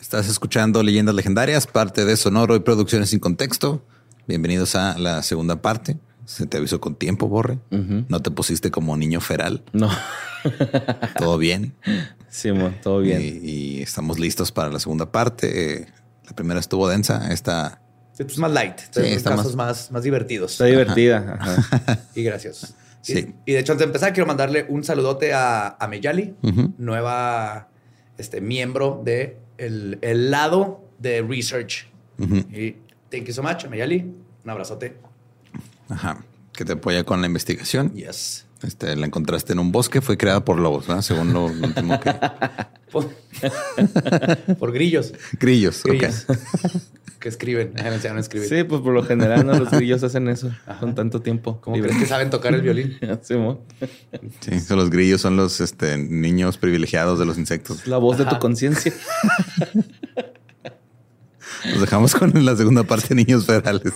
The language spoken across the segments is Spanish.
Estás escuchando Leyendas Legendarias, parte de Sonoro y Producciones sin Contexto. Bienvenidos a la segunda parte. Se te avisó con tiempo, Borre. No te pusiste como niño feral. No. Todo bien. Sí, todo bien. Y, estamos listos para la segunda parte. la primera estuvo densa. Esta es más light. Sí, casos más, más, divertidos. Está divertida. y gracias. Sí. Y, de hecho, antes de empezar, quiero mandarle un saludote a, a Meyali, nueva este, miembro de el, lado de research. Y thank you so much, Meyali. Un abrazote. Ajá. Que te apoya con la investigación. Yes. Este, la encontraste en un bosque, fue creada por lobos, ¿no? Según lo, último que. por, grillos. Grillos, grillos. que escriben, a escribir. Sí, pues por lo general ¿no? los grillos hacen eso con tanto tiempo. ¿Cómo crees que saben tocar el violín? sí, sí los grillos son los este, niños privilegiados de los insectos. La voz de tu conciencia. Nos dejamos con la segunda parte, niños federales.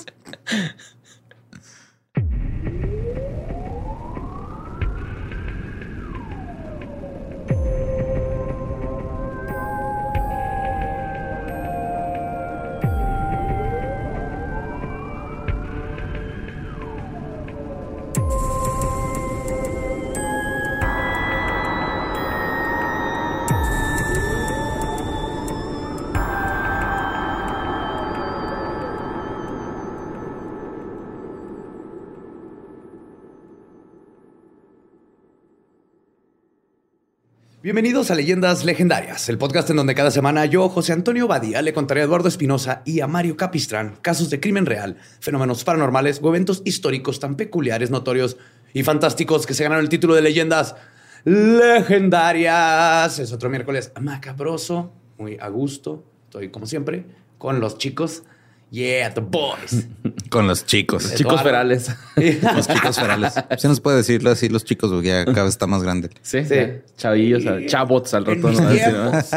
Bienvenidos a Leyendas Legendarias, el podcast en donde cada semana yo, José Antonio Badía, le contaré a Eduardo Espinosa y a Mario Capistrán casos de crimen real, fenómenos paranormales o eventos históricos tan peculiares, notorios y fantásticos que se ganaron el título de Leyendas Legendarias. Es otro miércoles macabroso, muy a gusto. Estoy, como siempre, con los chicos Yeah, the boys. Con los chicos. Los chicos ferales. los chicos ferales. Se nos puede decirlo así, los chicos, porque ya cada vez está más grande. Sí, sí. Chavillos, chabots al rato. En mis tiempos.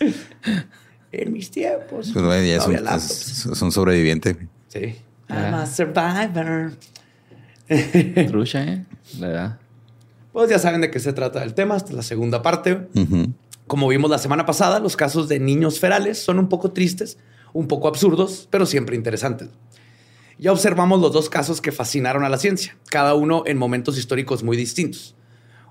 en mis tiempos. Pues bueno, ya es un, sobreviviente. Sí. I'm a survivor. Trucha, ¿eh? La verdad. Pues ya saben de qué se trata el tema. Esta es la segunda parte. Como vimos la semana pasada, los casos de niños ferales son un poco tristes un poco absurdos, pero siempre interesantes. Ya observamos los dos casos que fascinaron a la ciencia, cada uno en momentos históricos muy distintos.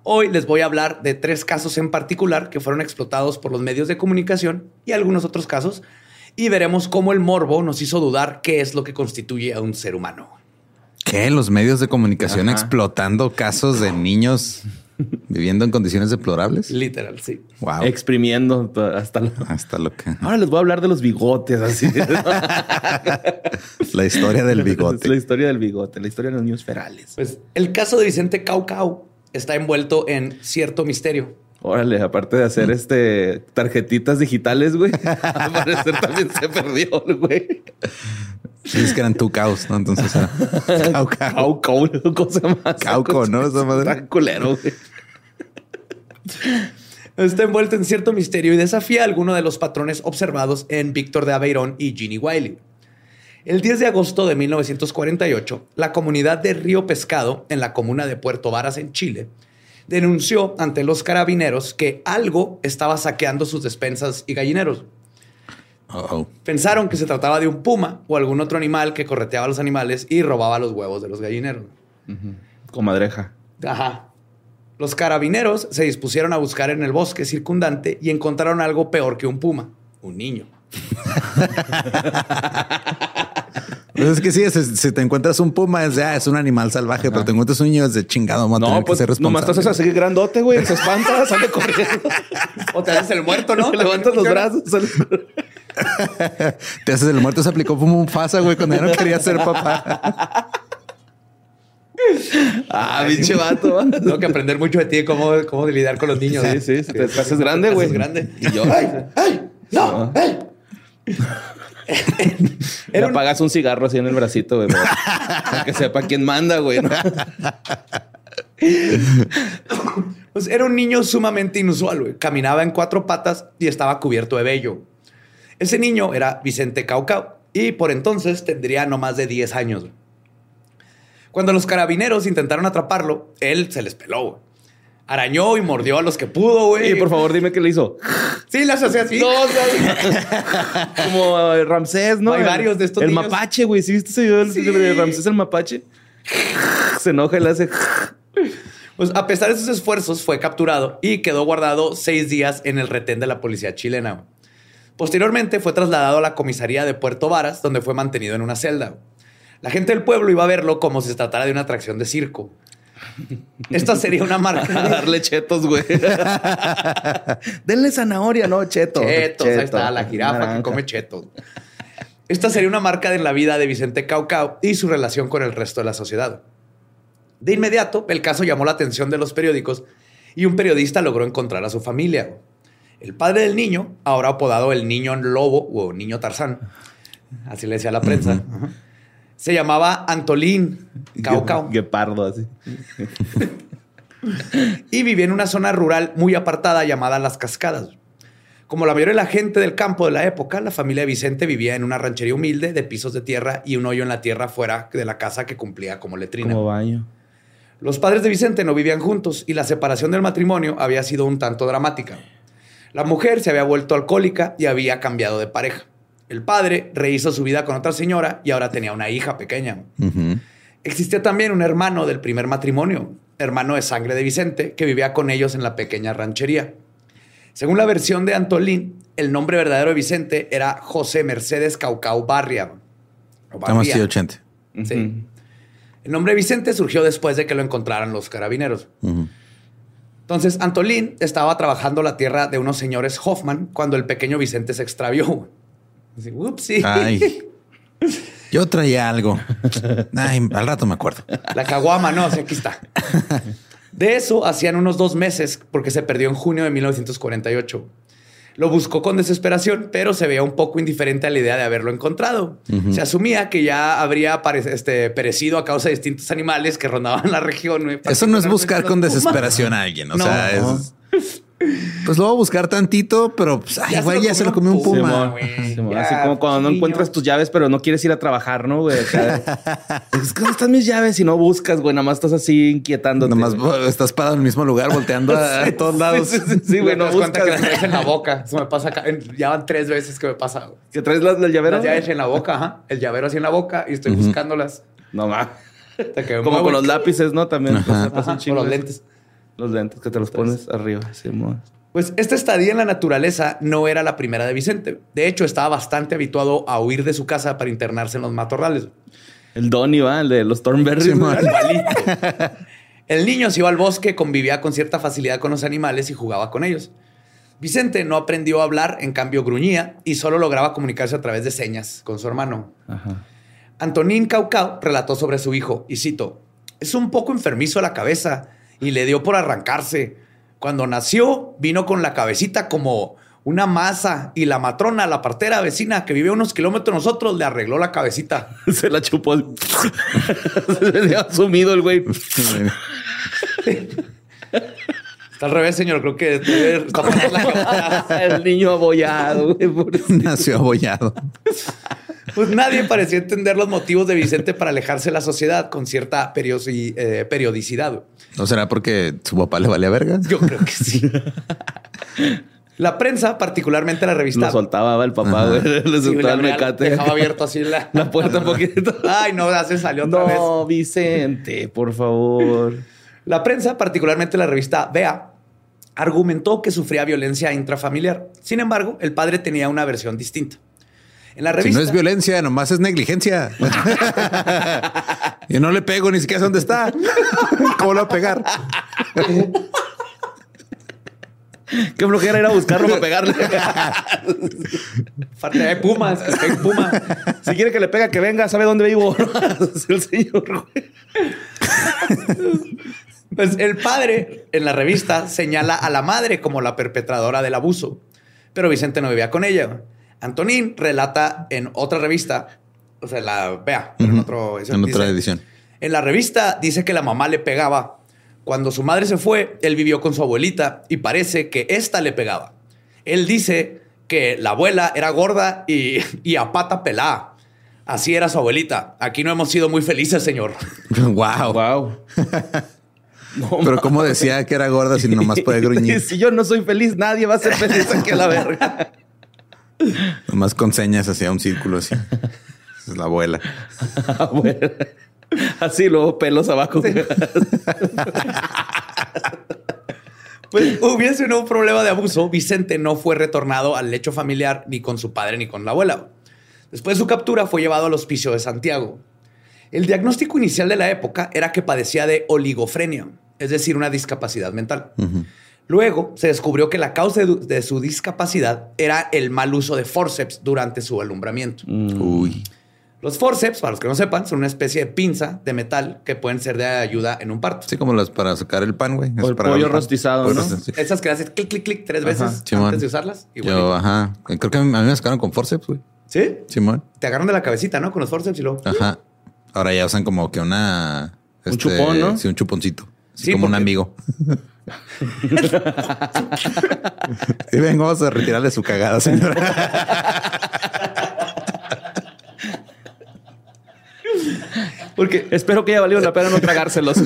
Hoy les voy a hablar de tres casos en particular que fueron explotados por los medios de comunicación y algunos otros casos, y veremos cómo el morbo nos hizo dudar qué es lo que constituye a un ser humano. ¿Qué? Los medios de comunicación explotando casos de niños Viviendo en condiciones deplorables. Literal, sí. Wow. Exprimiendo hasta lo... hasta lo que. Ahora les voy a hablar de los bigotes, así. la historia del bigote. La historia del bigote, la historia de los niños ferales. Pues el caso de Vicente Caucau está envuelto en cierto misterio. Órale, aparte de hacer este tarjetitas digitales, güey, al parecer también se perdió, güey. Es que eran tu caos, ¿no? Entonces cosa más. Cauco, ¿no? Esa madre. Culero, güey. Está envuelto en cierto misterio y desafía alguno de los patrones observados en Víctor de Aveirón y Ginny Wiley. El 10 de agosto de 1948, la comunidad de Río Pescado, en la comuna de Puerto Varas, en Chile, denunció ante los carabineros que algo estaba saqueando sus despensas y gallineros. Pensaron que se trataba de un puma o algún otro animal que correteaba a los animales y robaba los huevos de los gallineros. Comadreja. Ajá. Los carabineros se dispusieron a buscar en el bosque circundante y encontraron algo peor que un puma, un niño. Pues es que sí, si, te encuentras un puma, es, ah, es un animal salvaje, pero te encuentras un niño, es de chingado, no, pues, que Nomás estás así grandote, güey, se espanta, sale corriendo. o te haces el muerto, ¿no? Levantas los brazos. te haces el muerto, se aplicó como un fasa, güey, cuando ya no quería ser papá. Ah, pinche vato. Tengo que aprender mucho de ti cómo, cómo lidiar con los niños. Sí, sí, sí. Te, haces grande, güey. grande. Y yo, ¡ay! ¡ay! ¡No! ¡ay! Le apagas un cigarro así en el bracito, güey. Para que sepa quién manda, güey. Pues era un niño sumamente inusual, güey. Caminaba en cuatro patas y estaba cubierto de vello. Ese niño era Vicente Caucao y por entonces tendría no más de 10 años. Cuando los carabineros intentaron atraparlo, él se les peló. Arañó y mordió a los que pudo, güey. Y por favor, dime qué le hizo. Sí, las hacía así. Como eh, Ramsés, ¿no? Hay varios de estos El niños. mapache, güey. ¿Sí viste ese video Sí. de Ramsés el mapache? Se enoja y le hace... Pues a pesar de sus esfuerzos, fue capturado y quedó guardado seis días en el retén de la policía chilena. Posteriormente fue trasladado a la comisaría de Puerto Varas, donde fue mantenido en una celda. La gente del pueblo iba a verlo como si se tratara de una atracción de circo. Esta sería una marca darle chetos, güey. Denle zanahoria, no, cheto. chetos. Ahí Cheto. está la jirafa que come chetos. Esta sería una marca de la vida de Vicente Caucao y su relación con el resto de la sociedad. De inmediato, el caso llamó la atención de los periódicos y un periodista logró encontrar a su familia. El padre del niño, ahora apodado el niño lobo o niño Tarzán, así le decía la prensa, se llamaba Antolín Caucao Gue- Guepardo, así. y vivía en una zona rural muy apartada llamada Las Cascadas. Como la mayoría de la gente del campo de la época, la familia de Vicente vivía en una ranchería humilde de pisos de tierra y un hoyo en la tierra fuera de la casa que cumplía como letrina. Como baño. Los padres de Vicente no vivían juntos y la separación del matrimonio había sido un tanto dramática. La mujer se había vuelto alcohólica y había cambiado de pareja. El padre rehizo su vida con otra señora y ahora tenía una hija pequeña. Existía también un hermano del primer matrimonio, hermano de sangre de Vicente, que vivía con ellos en la pequeña ranchería. Según la versión de Antolín, el nombre verdadero de Vicente era José Mercedes Caucao Barria. Estamos Barria. así 80. Sí. El nombre Vicente surgió después de que lo encontraran los carabineros. Entonces, Antolín estaba trabajando la tierra de unos señores Hoffman cuando el pequeño Vicente se extravió. Así, "Upsi". Ay. Yo traía algo. Ay, al rato me acuerdo. La caguama, no, sí, aquí está. De eso hacían unos dos meses porque se perdió en junio de 1948. Lo buscó con desesperación, pero se veía un poco indiferente a la idea de haberlo encontrado. Se asumía que ya habría este, perecido a causa de distintos animales que rondaban la región. Eso no es buscar con desesperación a alguien. O No. sea, es. Pues lo voy a buscar tantito, pero pues, ay, Ya se güey, lo ya se lo comió un puma. Ya, Así como cuando no encuentras tus llaves, pero no quieres ir a trabajar, ¿no, güey? Es que ¿dónde están mis llaves? Y no buscas, güey. Nada más estás así inquietándote. Nomás güey. estás parado en el mismo lugar, volteando a, a todos lados. Sí, sí, sí, güey. No das cuenta buscas. que traes en la boca. Eso me pasa acá. Ya van tres veces que me pasa. güey. ¿Que traes las, las llaveras? Las llaves en la boca, ajá. El llavero así en la boca y estoy buscándolas. No, más. Como con los lápices, ¿no? También. Ajá. Pues, me pasa Ajá, un chingo con los lentes. Los lentes que te los pones arriba. Simón. Pues esta estadía en la naturaleza no era la primera de Vicente. De hecho, estaba bastante habituado a huir de su casa para internarse en los matorrales. El Donny, va, el de los güey. Igualito. El niño se iba al bosque, convivía con cierta facilidad con los animales y jugaba con ellos. Vicente no aprendió a hablar, en cambio gruñía y solo lograba comunicarse a través de señas con su hermano. Ajá. Antonín Caucao relató sobre su hijo, y cito, es un poco enfermizo a la cabeza y le dio por arrancarse. Cuando nació, vino con la cabecita como una masa y la matrona, la partera vecina que vive a unos kilómetros de nosotros, le arregló la cabecita. Se la chupó. Se le ha sumido el güey. Está al revés, señor. Creo que está la- el niño abollado, güey. Nació abollado. Pues nadie parecía entender los motivos de Vicente para alejarse de la sociedad con cierta eh, periodicidad. ¿No será porque su papá le valía verga? Yo creo que sí. La prensa, particularmente la revista. Lo soltaba el papá, güey. Le Sí, soltaba el mecate. Dejaba abierto así la, La puerta un poquito. Ay, no, ya se salió otra vez. No, Vicente, por favor. La prensa, particularmente la revista Vea, argumentó que sufría violencia intrafamiliar. Sin embargo, el padre tenía una versión distinta. En la Si revista. no es violencia, nomás es negligencia. Yo no le pego ni siquiera sé dónde está. ¿Cómo lo va a pegar? Qué flojera ir a buscarlo para pegarle. De pumas, hay puma. si quiere que le pega, que venga, sabe dónde vivo. el señor. Pues el padre en la revista señala a la madre como la perpetradora del abuso, pero Vicente no vivía con ella. Antonín relata en otra revista, o sea, la vea, pero en, otra edición. En la revista dice que la mamá le pegaba. Cuando su madre se fue, él vivió con su abuelita y parece que ésta le pegaba. Él dice que la abuela era gorda y, y a pata pelada. Así era su abuelita. Aquí no hemos sido muy felices, señor. Wow. Wow. Pero como decía que era gorda si nomás puede gruñir. si yo no soy feliz, nadie va a ser feliz aquí a la verga. Nomás con señas hacia un círculo así. Es la abuela. Así, luego pelos abajo. Pues hubiese un problema de abuso, Vicente no fue retornado al lecho familiar ni con su padre ni con la abuela. Después de su captura fue llevado al hospicio de Santiago. El diagnóstico inicial de la época era que padecía de oligofrenia, es decir, una discapacidad mental. Luego se descubrió que la causa de, su discapacidad era el mal uso de forceps durante su alumbramiento. Mm. Uy. Los forceps, para los que no sepan, son una especie de pinza de metal que pueden ser de ayuda en un parto. Sí, como las para sacar el pan, güey. O el pollo rostizado, ¿no? Esas que haces clic, clic, clic tres veces antes de usarlas. Yo, ajá. Creo que a mí me sacaron con forceps, güey. ¿Sí? Simón. Te agarran de la cabecita, ¿no? Con los forceps y luego... Ajá. Ahora ya usan como que una... un este, chupón, ¿no? Sí, un chuponcito. Sí, como un amigo. y vengo a retirarle su cagada, señora. Porque espero que haya valido la pena no tragárselos.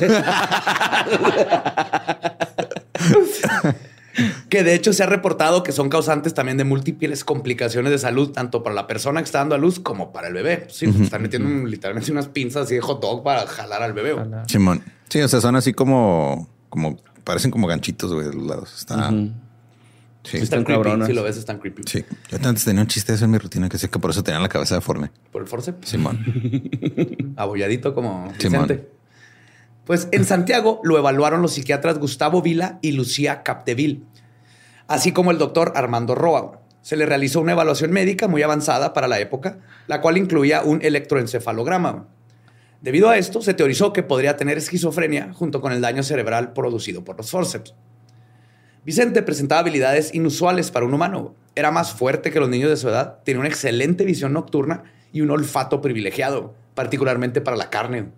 que de hecho se ha reportado que son causantes también de múltiples complicaciones de salud, tanto para la persona que está dando a luz como para el bebé. Sí, pues, están metiendo literalmente unas pinzas así de hot dog para jalar al bebé. Simón. Sí, o sea, son así como, como parecen como ganchitos, güey, de los lados. Está. Sí, están creepy. Si lo ves, están creepy. Sí. Yo antes tenía un chiste de eso en mi rutina que sé que por eso tenía la cabeza deforme. ¿Por el forceps? Simón. Abolladito como Vicente. Pues en Santiago lo evaluaron los psiquiatras Gustavo Vila y Lucía Capdeville, así como el doctor Armando Roa. Se le realizó una evaluación médica muy avanzada para la época, la cual incluía un electroencefalograma. Debido a esto, se teorizó que podría tener esquizofrenia junto con el daño cerebral producido por los forceps. Vicente presentaba habilidades inusuales para un humano. Era más fuerte que los niños de su edad, tenía una excelente visión nocturna y un olfato privilegiado, particularmente para la carne.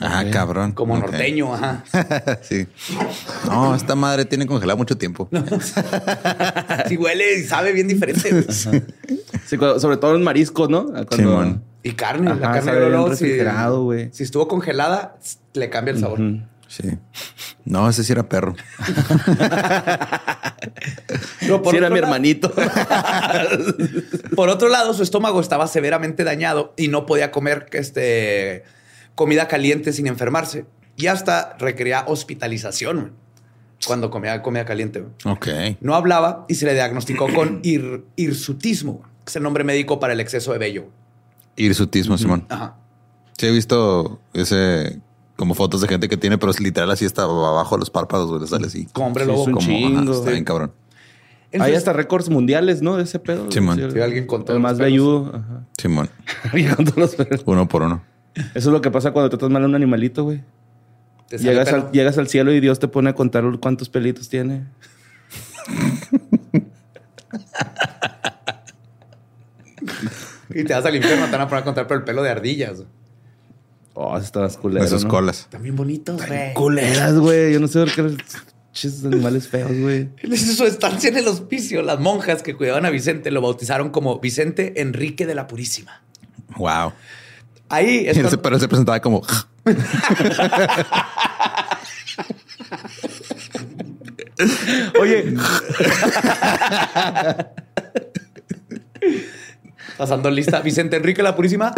Ah, cabrón. Como norteño, ajá. sí. No, esta madre tiene congelado mucho tiempo. sí, huele y sabe bien diferente. Sí, sobre todo en mariscos, ¿no? Cuando... Y carne. la carne de refrigerado, güey. Si, estuvo congelada, le cambia el sabor. Sí. No, ese sí era perro. por era mi hermanito. por otro lado, su estómago estaba severamente dañado y no podía comer este, comida caliente sin enfermarse. Y hasta requería hospitalización cuando comía comida caliente. Ok. No hablaba y se le diagnosticó con hirsutismo, que es el nombre médico para el exceso de vello. Hirsutismo, Simón. Ajá. Sí, he visto ese como fotos de gente que tiene, pero es literal así está abajo de los párpados, güey, le sale así. Como hombre lobo. un chingo. está bien cabrón. Hay hasta récords mundiales, ¿no? De ese pedo. Simón. Sí, alguien contó. El más velludo. Simón. los pedos. Uno por uno. Eso es lo que pasa cuando tratas mal a un animalito, güey. Llegas al, llegas al cielo y Dios te pone a contar cuántos pelitos tiene. y te vas al infierno, te van a poner a contar por el pelo de ardillas. Oh, estas culeras. Esas colas. También bonitos, güey. Culeras, güey. Yo no sé por qué esos animales feos, güey. En su estancia en el hospicio, las monjas que cuidaban a Vicente lo bautizaron como Vicente Enrique de la Purísima. Wow. Ahí es. Pero se presentaba como. Oye. Pasando lista, Vicente Enrique la Purísima.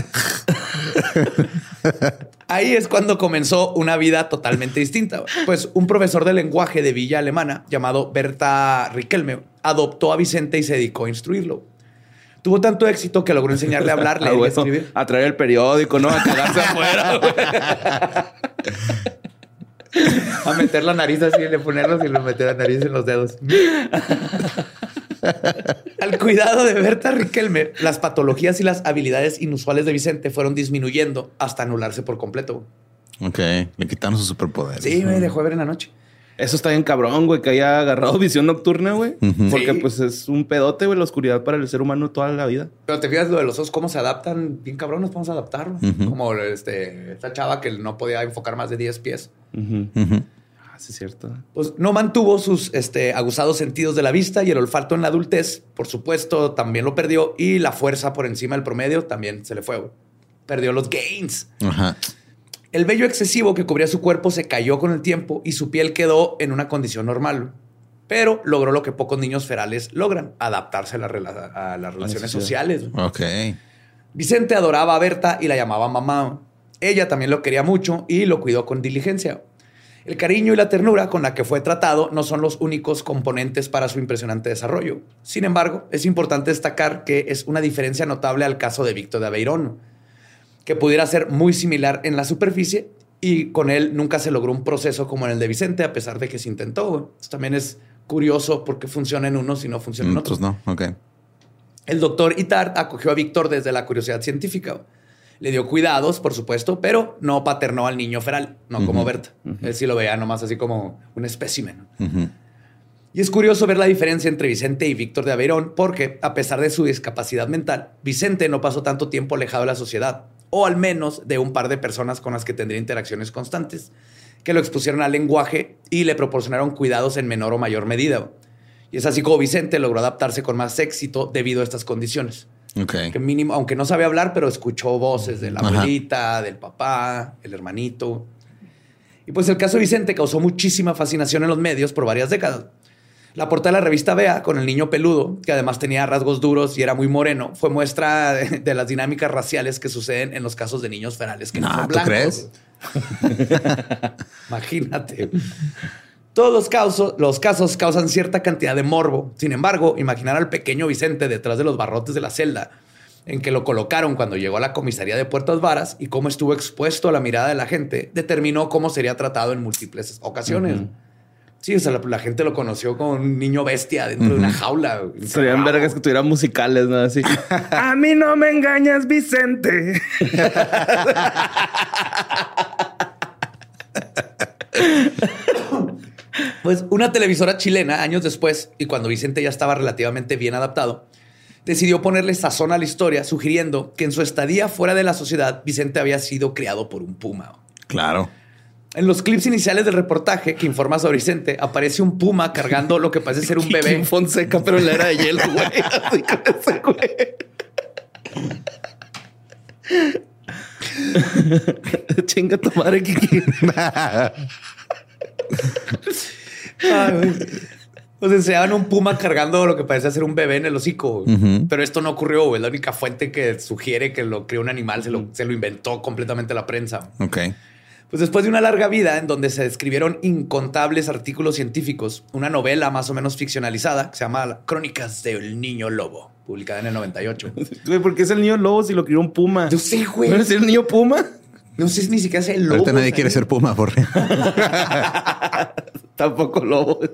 Ahí es cuando comenzó una vida totalmente distinta. Pues un profesor de lenguaje de Villa Alemana llamado Berta Riquelme adoptó a Vicente y se dedicó a instruirlo. Tuvo tanto éxito que logró enseñarle a hablar, leer y escribir. A traer el periódico, ¿no? A cagarse afuera. a meter la nariz así, le ponerlos y le meter la nariz en los dedos. Al cuidado de Berta Riquelme, las patologías y las habilidades inusuales de Vicente fueron disminuyendo hasta anularse por completo. Ok, le quitaron su superpoder. Sí, me dejó ver en la noche. Eso está bien cabrón, güey, que haya agarrado visión nocturna, güey. Porque pues es un pedote, güey, la oscuridad para el ser humano toda la vida. Pero te fijas lo de los ojos, cómo se adaptan. Bien cabrón, nos podemos adaptar. Como este, esta chava que no podía enfocar más de 10 pies. Ah, sí, es cierto. Pues no mantuvo sus este, aguzados sentidos de la vista y el olfato en la adultez, por supuesto, también lo perdió. Y la fuerza por encima del promedio también se le fue, Perdió los gains. Ajá. El vello excesivo que cubría su cuerpo se cayó con el tiempo y su piel quedó en una condición normal. Pero logró lo que pocos niños ferales logran, adaptarse a, las relaciones sociales. Ok. Vicente adoraba a Berta y la llamaba mamá. Ella también lo quería mucho y lo cuidó con diligencia. El cariño y la ternura con la que fue tratado no son los únicos componentes para su impresionante desarrollo. Sin embargo, es importante destacar que es una diferencia notable al caso de Víctor de Aveirón, que pudiera ser muy similar en la superficie y con él nunca se logró un proceso como en el de Vicente, a pesar de que se intentó. Esto también es curioso porque funciona en unos y no funciona en otros. no, ok. El doctor Itard acogió a Víctor desde la curiosidad científica le dio cuidados, por supuesto, pero no paternó al niño feral, no como Berta. Él sí lo veía nomás así como un espécimen. Y es curioso ver la diferencia entre Vicente y Víctor de Aveirón, porque a pesar de su discapacidad mental, Vicente no pasó tanto tiempo alejado de la sociedad, o al menos de un par de personas con las que tendría interacciones constantes, que lo expusieron al lenguaje y le proporcionaron cuidados en menor o mayor medida. Y es así como Vicente logró adaptarse con más éxito debido a estas condiciones. Que mínimo, aunque no sabe hablar, pero escuchó voces de la abuelita, del papá, el hermanito. Y pues el caso de Vicente causó muchísima fascinación en los medios por varias décadas. La portada de la revista Bea con el niño peludo, que además tenía rasgos duros y era muy moreno, fue muestra de, las dinámicas raciales que suceden en los casos de niños ferales que no, son blancos. crees? Imagínate. Todos los casos, los casos causan cierta cantidad de morbo. Sin embargo, imaginar al pequeño Vicente detrás de los barrotes de la celda en que lo colocaron cuando llegó a la comisaría de Puertas Varas y cómo estuvo expuesto a la mirada de la gente, determinó cómo sería tratado en múltiples ocasiones. Sí, o sea, la, gente lo conoció como un niño bestia dentro de una jaula. Serían vergas que tuvieran musicales, ¿no? Así. a mí no me engañas, Vicente. Pues una televisora chilena, años después, y cuando Vicente ya estaba relativamente bien adaptado, decidió ponerle sazón a la historia, sugiriendo que en su estadía fuera de la sociedad, Vicente había sido criado por un puma. Claro. En los clips iniciales del reportaje que informa sobre Vicente, aparece un puma cargando lo que parece ser un bebé. Kim Fonseca, pero en la era de hielo, güey. Así con ese güey. Chinga tu madre, Kiki. Pues enseñaban un puma cargando lo que parece ser un bebé en el hocico. Pero esto no ocurrió. Es la única fuente que sugiere que lo crió un animal. Se lo, se lo inventó completamente la prensa. Ok. Pues después de una larga vida en donde se escribieron incontables artículos científicos, una novela más o menos ficcionalizada que se llama Crónicas del Niño Lobo, publicada en el 98. ¿por qué es el niño lobo si lo crió un puma? Yo sé, güey. ¿No es el niño puma? No sé ni siquiera es el lobo. Ahorita nadie quiere ser puma, por Tampoco lobos.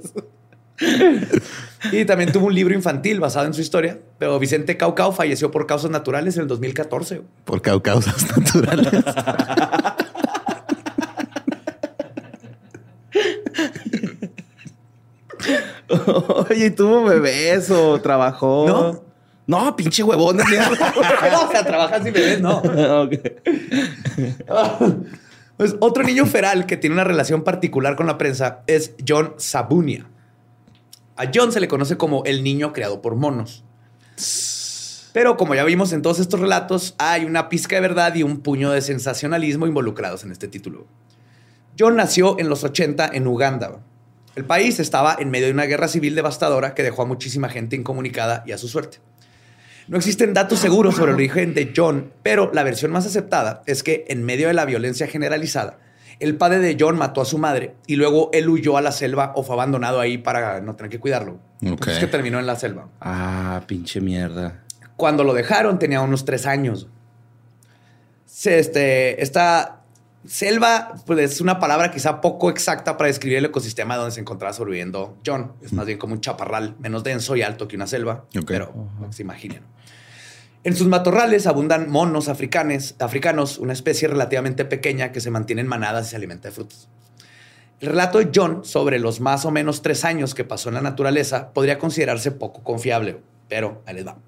y también tuvo un libro infantil basado en su historia, pero Vicente Caucao falleció por causas naturales en el 2014. Por causas naturales. Oye, ¿tuvo bebés o trabajó? No. No, pinche huevón. no, o sea, trabajas y bebés, no. pues otro niño feral que tiene una relación particular con la prensa es John Sabunia. A John se le conoce como el niño creado por monos. Pero como ya vimos en todos estos relatos, hay una pizca de verdad y un puño de sensacionalismo involucrados en este título. John nació en los 80 en Uganda. El país estaba en medio de una guerra civil devastadora que dejó a muchísima gente incomunicada y a su suerte. No existen datos seguros sobre el origen de John, pero la versión más aceptada es que en medio de la violencia generalizada, el padre de John mató a su madre y luego él huyó a la selva o fue abandonado ahí para no tener que cuidarlo. Es que terminó en la selva. Ah, pinche mierda. Cuando lo dejaron tenía unos tres años. Este, esta selva pues, es una palabra quizá poco exacta para describir el ecosistema donde se encontraba sobreviviendo John. Es más bien como un chaparral menos denso y alto que una selva. Pero se imaginen. En sus matorrales abundan monos africanes, africanos, una especie relativamente pequeña que se mantiene en manadas y se alimenta de frutos. El relato de John sobre los más o menos tres años que pasó en la naturaleza podría considerarse poco confiable, pero ahí les va.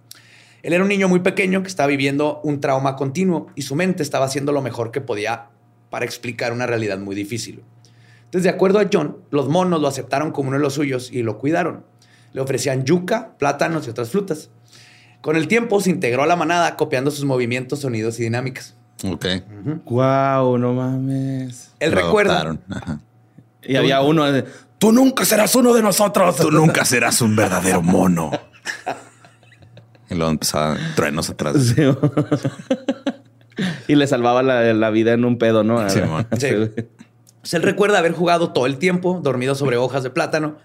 Él era un niño muy pequeño que estaba viviendo un trauma continuo y su mente estaba haciendo lo mejor que podía para explicar una realidad muy difícil. Entonces, de acuerdo a John, los monos lo aceptaron como uno de los suyos y lo cuidaron. Le ofrecían yuca, plátanos y otras frutas. Con el tiempo se integró a la manada copiando sus movimientos, sonidos y dinámicas. Ok. Wow, no mames. Él Lo recuerda. Y había uno de, tú nunca serás uno de nosotros. Tú nunca serás un verdadero mono. y luego empezaba truenos atrás. Sí. y le salvaba la, la vida en un pedo, ¿no? Sí. Sí. Él recuerda haber jugado todo el tiempo, dormido sobre hojas de plátano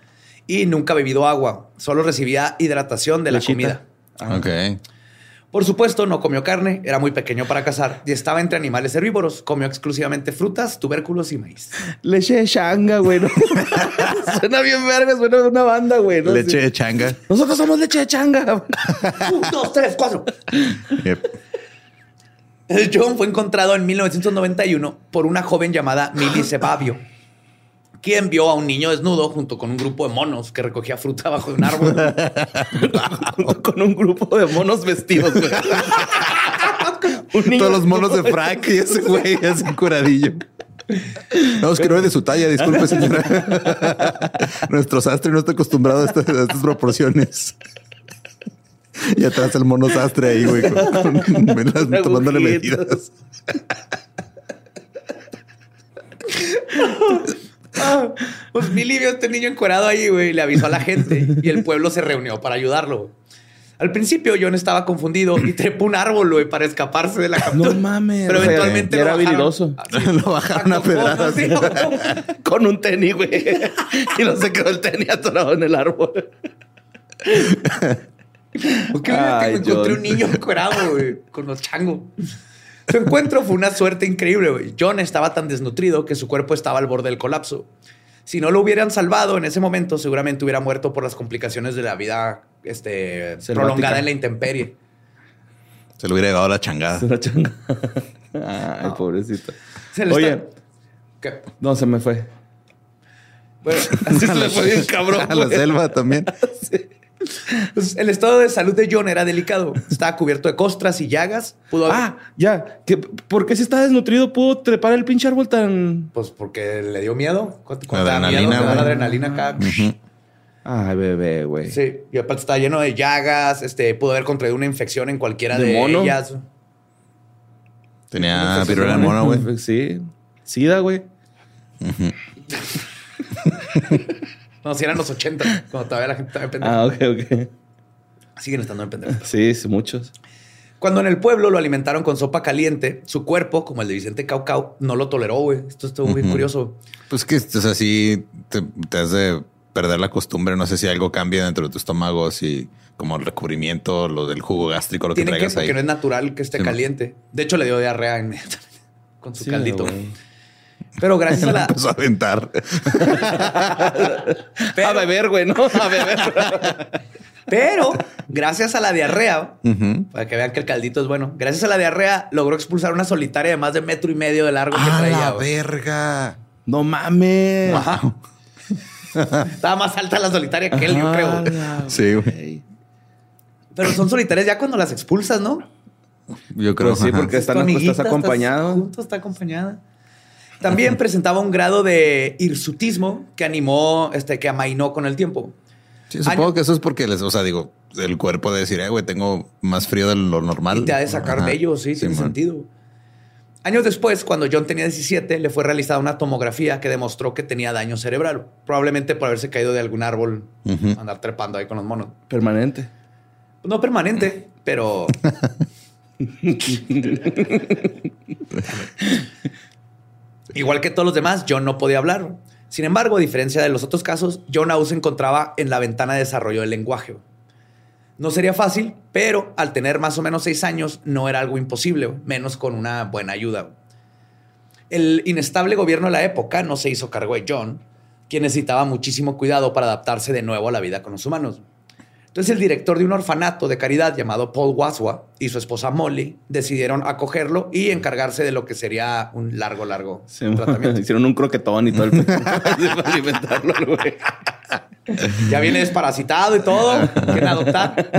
y nunca bebido agua. Solo recibía hidratación de la comida. Ok. Por supuesto, no comió carne, era muy pequeño para cazar y estaba entre animales herbívoros. Comió exclusivamente frutas, tubérculos y maíz. Leche de changa, güey. ¿no? suena bien verga, suena de una banda, güey. ¿no? Leche Sí. de changa. Nosotros somos leche de changa. Un, dos, tres, cuatro. Yep. El John fue encontrado en 1991 por una joven llamada Millie Sebabio, quien vio a un niño desnudo junto con un grupo de monos que recogía fruta bajo de un árbol. Con un grupo de monos vestidos, güey. Todos los monos de Frank y ese güey, ese curadillo. No, es que no es de su talla, disculpe, señora. Nuestro sastre no está acostumbrado a estas, a estas proporciones. Y atrás el mono sastre ahí, güey, con- con- tomándole medidas. Pues Millie vio a este niño encuerado ahí, güey, y le avisó a la gente y el pueblo se reunió para ayudarlo. Al principio John estaba confundido y trepó un árbol, güey, para escaparse de la captura. No mames. Pero eventualmente era bajaron. habilidoso. Ah. Lo bajaron a pedradas. Sí, Con un tenis, güey. Y no se quedó el tenis atorado en el árbol. ¿Por qué mira que Ay, me encontré John. un niño encuerado, güey, con los changos? Su encuentro fue una suerte increíble, güey. John estaba tan desnutrido que su cuerpo estaba al borde del colapso. Si no lo hubieran salvado en ese momento, seguramente hubiera muerto por las complicaciones de la vida este, Selvática. prolongada en la intemperie. Se le hubiera llevado la changada. Una changa. Ay, pobrecito. Se le Oye, está- ¿Qué? no se me fue. Bueno, así se le fue bien cabrón. A la güey. selva también. Pues, el estado de salud de John era delicado. Estaba cubierto de costras y llagas. Pudo haber- Ah, ya. ¿Qué, ¿Por qué si está desnutrido pudo trepar el pinche árbol tan. Pues porque le dio miedo. Adrenalina, miedo, adrenalina acá. Ay, bebé, güey. Sí, y aparte estaba lleno de llagas. Este pudo haber contraído una infección en cualquiera ¿De de, mono? ellas. Tenía viruela en bueno, mono, güey. Sí. Sida, güey. No, si eran los 80, cuando todavía la gente estaba en pendejo. Ah, ok, ok. Siguen estando en pendejo. Sí, sí, muchos. Cuando en el pueblo lo alimentaron con sopa caliente, su cuerpo, como el de Vicente Caucau, no lo toleró, güey. Esto estuvo muy curioso. Pues que, o sea, sí te, te has de perder la costumbre. No sé si algo cambia dentro de tu estómago, si como el recubrimiento, lo del jugo gástrico, lo que Tiene que, traigas ahí. porque no es natural que esté Sí, caliente. De hecho, le dio diarrea inmediatamente con su Sí, caldito. güey. Pero gracias a la... empezó a aventar. pero- A beber, güey, ¿no? A beber. Pero gracias a la diarrea, para que vean que el caldito es bueno, gracias a la diarrea logró expulsar una solitaria de más de metro y medio de largo que ¡A traía. la verga! no mames. Ajá. Estaba más alta la solitaria que él, yo creo. Sí, güey. Pero son solitarias ya cuando las expulsas, ¿no? Yo creo Pues sí, porque- Están- estás acompañado. junto, está acompañada. También presentaba un grado de hirsutismo que animó, este, que amainó con el tiempo. Sí, supongo Año- que eso es porque les, o sea, digo, el cuerpo de decir, eh, güey, tengo más frío de lo normal. Y te ha de sacar Ajá. de ellos, sí, tiene man. sentido. Años después, cuando John tenía 17, le fue realizada una tomografía que demostró que tenía daño cerebral, probablemente por haberse caído de algún árbol, andar trepando ahí con los monos. Permanente. No permanente, pero igual que todos los demás, John no podía hablar. Sin embargo, a diferencia de los otros casos, John aún se encontraba en la ventana de desarrollo del lenguaje. No sería fácil, pero al tener más o menos seis años no era algo imposible, menos con una buena ayuda. El inestable gobierno de la época no se hizo cargo de John, quien necesitaba muchísimo cuidado para adaptarse de nuevo a la vida con los humanos. Entonces el director de un orfanato de caridad llamado Paul Waswa y su esposa Molly decidieron acogerlo y encargarse de lo que sería un largo, largo Sí, tratamiento. Hicieron un croquetón y todo el para alimentarlo, güey. Ya viene desparasitado y todo. Quieren adoptar.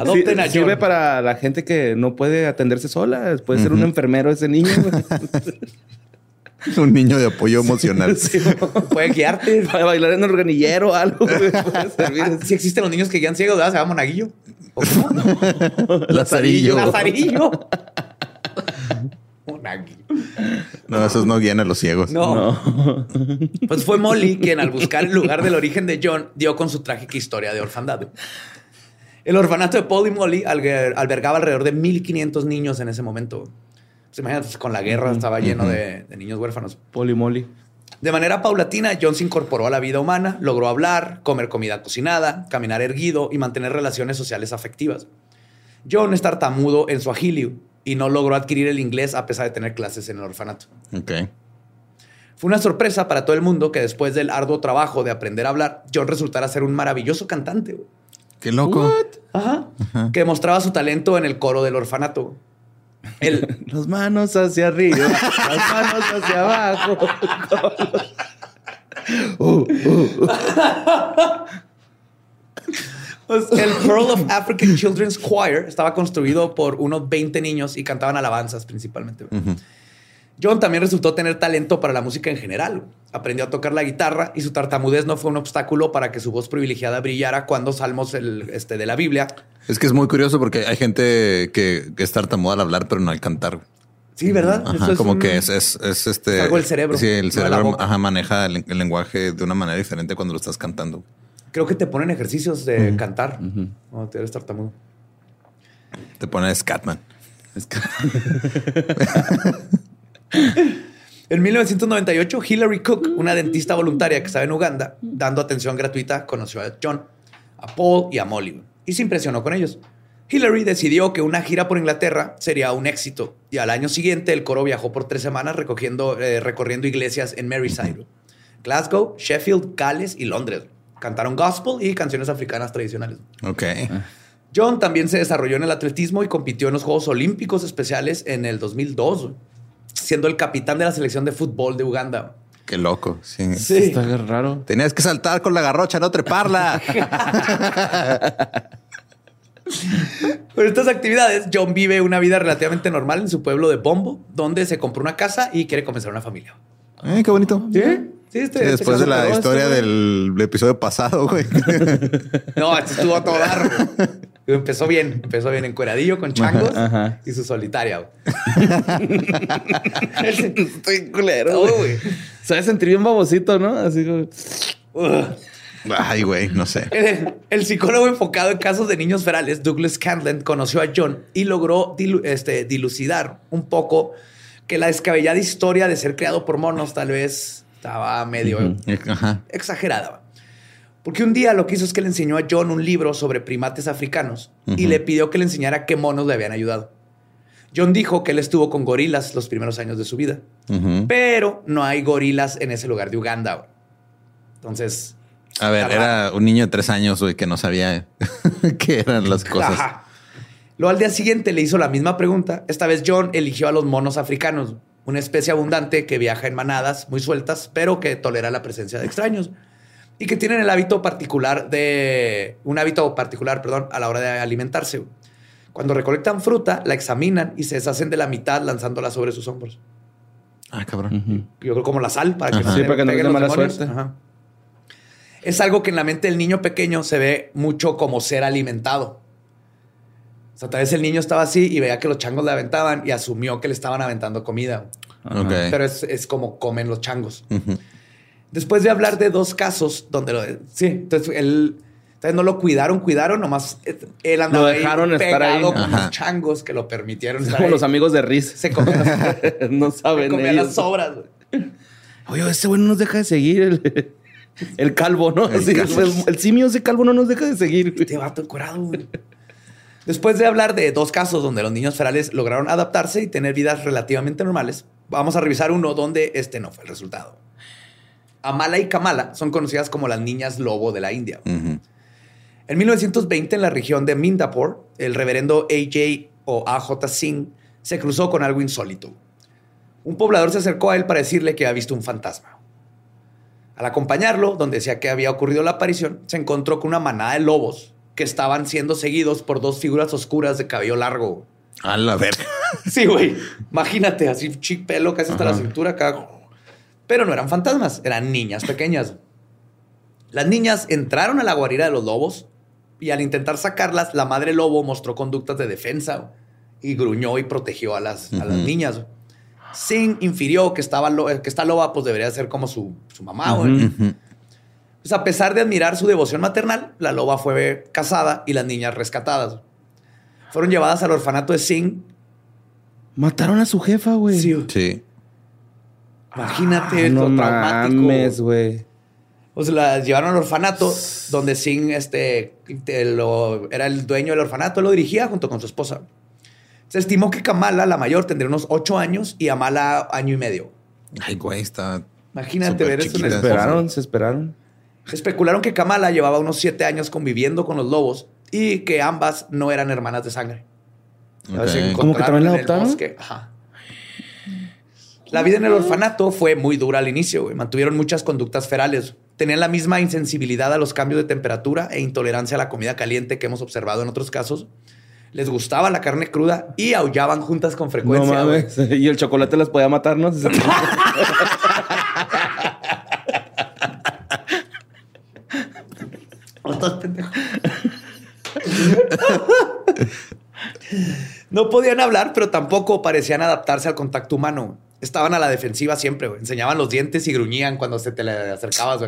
Adopten Sí, a John. sirve para la gente que no puede atenderse sola. Puede ser un enfermero ese niño. Un niño de apoyo emocional. Sí, Puede guiarte. para bailar en el organillero algo. Puede servir. Ah, sí existen los niños que guían ciegos, ¿verdad? Se llama monaguillo. ¿O? Lazarillo. Lazarillo. Unagi. No, esos no guían a los ciegos. No. Pues fue Molly quien al buscar el lugar del origen de John dio con su trágica historia de orfandad. El orfanato de Paul y Molly albergaba alrededor de 1500 niños en ese momento. Pues imagínate, con la guerra estaba lleno de, de, niños huérfanos. Molly. De manera paulatina, John se incorporó a la vida humana, logró hablar, comer comida cocinada, caminar erguido y mantener relaciones sociales afectivas. John es tartamudo en su agilio y no logró adquirir el inglés a pesar de tener clases en el orfanato. Ok. Fue una sorpresa para todo el mundo que después del arduo trabajo de aprender a hablar, John resultara ser un maravilloso cantante. Qué loco. Ajá. Que mostraba su talento en el coro del orfanato. El... Las manos hacia arriba, las manos hacia abajo. Uh, uh. Pues, el Pearl of African Children's Choir estaba construido por unos 20 niños y cantaban alabanzas principalmente. John también resultó tener talento para la música en general. Aprendió a tocar la guitarra y su tartamudez no fue un obstáculo para que su voz privilegiada brillara cuando salmos el, este, de la Biblia. Es que es muy curioso porque hay gente que, es tartamuda al hablar, pero no al cantar. Sí, ¿verdad? como que es, es, este. algo el cerebro. Sí, el cerebro maneja el, lenguaje de una manera diferente cuando lo estás cantando. Creo que te ponen ejercicios de cantar cuando te eres tartamudo. Te pones Scatman. En 1998, Hillary Cook, una dentista voluntaria que estaba en Uganda, dando atención gratuita, conoció a John, a Paul y a Molly y se impresionó con ellos. Hillary decidió que una gira por Inglaterra sería un éxito y al año siguiente el coro viajó por tres semanas recogiendo, eh, recorriendo iglesias en Merseyside, Glasgow, Sheffield, Gales y Londres. Cantaron gospel y canciones africanas tradicionales. Ok. John también se desarrolló en el atletismo y compitió en los Juegos Olímpicos Especiales en el 2002 siendo el capitán de la selección de fútbol de Uganda. Qué loco. Sí. sí. Está raro. Tenías que saltar con la garrocha, no treparla. Por estas actividades, John vive una vida relativamente normal en su pueblo de Bombo, donde se compró una casa y quiere comenzar una familia. Eh, qué bonito. Sí. Sí, este, sí, después de la historia del episodio pasado, güey. no, este estuvo a todo dar. Empezó bien, empezó bien encueradillo con changos y su solitaria. Estoy culero, güey. Sabes sentir bien babosito, ¿no? Así como. Ay, güey, no sé. El, psicólogo enfocado en casos de niños ferales, Douglas Candland, conoció a John y logró este, dilucidar un poco que la descabellada historia de ser creado por monos tal vez estaba medio exagerada. Porque un día lo que hizo es que le enseñó a John un libro sobre primates africanos y le pidió que le enseñara qué monos le habían ayudado. John dijo que él estuvo con gorilas los primeros años de su vida, pero no hay gorilas en ese lugar de Uganda. Entonces... A ver, era un niño de tres años güey, que no sabía qué eran las cosas. Luego al día siguiente le hizo la misma pregunta. Esta vez John eligió a los monos africanos, una especie abundante que viaja en manadas muy sueltas, pero que tolera la presencia de extraños y que tienen el hábito particular de un hábito particular, perdón, a la hora de alimentarse. Cuando recolectan fruta, la examinan y se deshacen de la mitad lanzándola sobre sus hombros. Ah, cabrón. Yo creo como la sal para que no, sí, para que no mala suerte. Es algo que en la mente del niño pequeño se ve mucho como ser alimentado. O sea, tal vez el niño estaba así y veía que los changos le aventaban y asumió que le estaban aventando comida. Pero es, como comen los changos. Después de hablar de dos casos donde lo... Sí, entonces él... Entonces no lo cuidaron, cuidaron, nomás eh, él andaba lo dejaron ahí estar ahí. con los changos que lo permitieron. como los amigos de Riz. Se comían las, no saben se comían las sobras. Oye, ese güey no nos deja de seguir el, el calvo, ¿no? El, el, simio ese calvo no nos deja de seguir. Este vato encuerado, güey. Después de hablar de dos casos donde los niños ferales lograron adaptarse y tener vidas relativamente normales, vamos a revisar uno donde este no fue el resultado. Amala y Kamala son conocidas como las niñas lobo de la India. En 1920, en la región de Mindapur, el reverendo AJ o AJ Singh se cruzó con algo insólito. Un poblador se acercó a él para decirle que había visto un fantasma. Al acompañarlo, donde decía que había ocurrido la aparición, se encontró con una manada de lobos que estaban siendo seguidos por dos figuras oscuras de cabello largo. A la verga. Sí, güey. Imagínate, así chic pelo casi hasta la cintura acá pero no eran fantasmas, eran niñas pequeñas. Las niñas entraron a la guarida de los lobos y al intentar sacarlas, la madre lobo mostró conductas de defensa y gruñó y protegió a las, las niñas. Singh infirió que, estaba que esta loba pues debería ser como su, mamá. güey. Pues a pesar de admirar su devoción maternal, la loba fue casada y las niñas rescatadas. Fueron llevadas al orfanato de Singh. Mataron a su jefa, güey. Sí. Imagínate ah, no Mames, güey. Pues las llevaron al orfanato donde Singh este, era el dueño del orfanato, lo dirigía junto con su esposa. Se estimó que Kamala, la mayor, tendría unos ocho años y Amala año y medio. Ay, güey, está. Imagínate ver eso. Se esperaron, se esperaron. Especularon que Kamala llevaba unos siete años conviviendo con los lobos y que ambas no eran hermanas de sangre. ¿Cómo que también la adoptaron? La vida en el orfanato fue muy dura al inicio. Mantuvieron muchas conductas ferales. Tenían la misma insensibilidad a los cambios de temperatura e intolerancia a la comida caliente que hemos observado en otros casos. Les gustaba la carne cruda y aullaban juntas con frecuencia. Y el chocolate las podía matar, ¿no? no podían hablar, pero tampoco parecían adaptarse al contacto humano. Estaban a la defensiva siempre, Enseñaban los dientes y gruñían cuando se te le acercabas.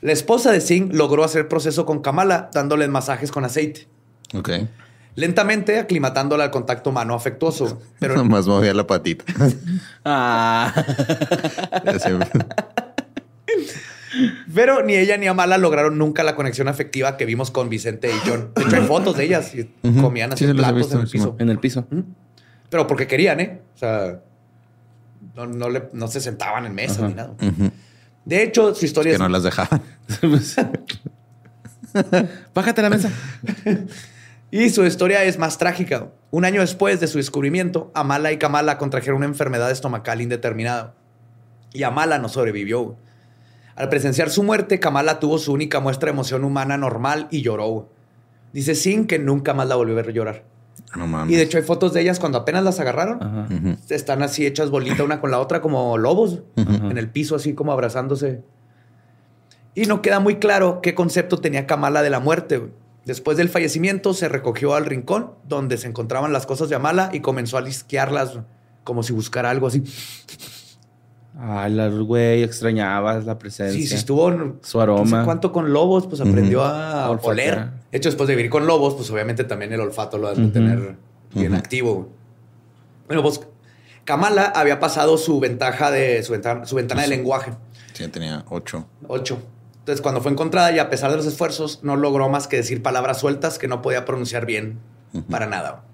La esposa de Singh logró hacer proceso con Kamala, dándole masajes con aceite. Ok. Lentamente aclimatándola al contacto humano afectuoso. Pero nomás movía la patita. ah. Pero ni ella ni Amala lograron nunca la conexión afectiva que vimos con Vicente y John. De hecho, hay fotos de ellas y comían así platos en el piso. En el piso. Pero porque querían, ¿eh? O sea, no, se sentaban en mesa ni nada. De hecho, su historia es que no las dejaban. Bájate la mesa. y su historia es más trágica. Un año después de su descubrimiento, Amala y Kamala contrajeron una enfermedad estomacal indeterminada. Y Amala no sobrevivió. Al presenciar su muerte, Kamala tuvo su única muestra de emoción humana normal y lloró. Dice Sin que nunca más la volvió a ver llorar. Y de hecho hay fotos de ellas cuando apenas las agarraron. Están así hechas bolita una con la otra como lobos en el piso, así como abrazándose. Y no queda muy claro qué concepto tenía Kamala de la muerte. Después del fallecimiento se recogió al rincón donde se encontraban las cosas de Amala y comenzó a lisquearlas como si buscara algo así. Ay, la güey, extrañaba la presencia. Sí, sí, estuvo. Su aroma. No cuánto con lobos, pues aprendió a oler. De hecho, después de vivir con lobos, pues obviamente también el olfato lo has de tener bien activo. Bueno, pues Kamala había pasado su ventaja de su ventana, su ventana de lenguaje. Sí, tenía ocho. Ocho. Entonces, cuando fue encontrada y a pesar de los esfuerzos, no logró más que decir palabras sueltas que no podía pronunciar bien para nada.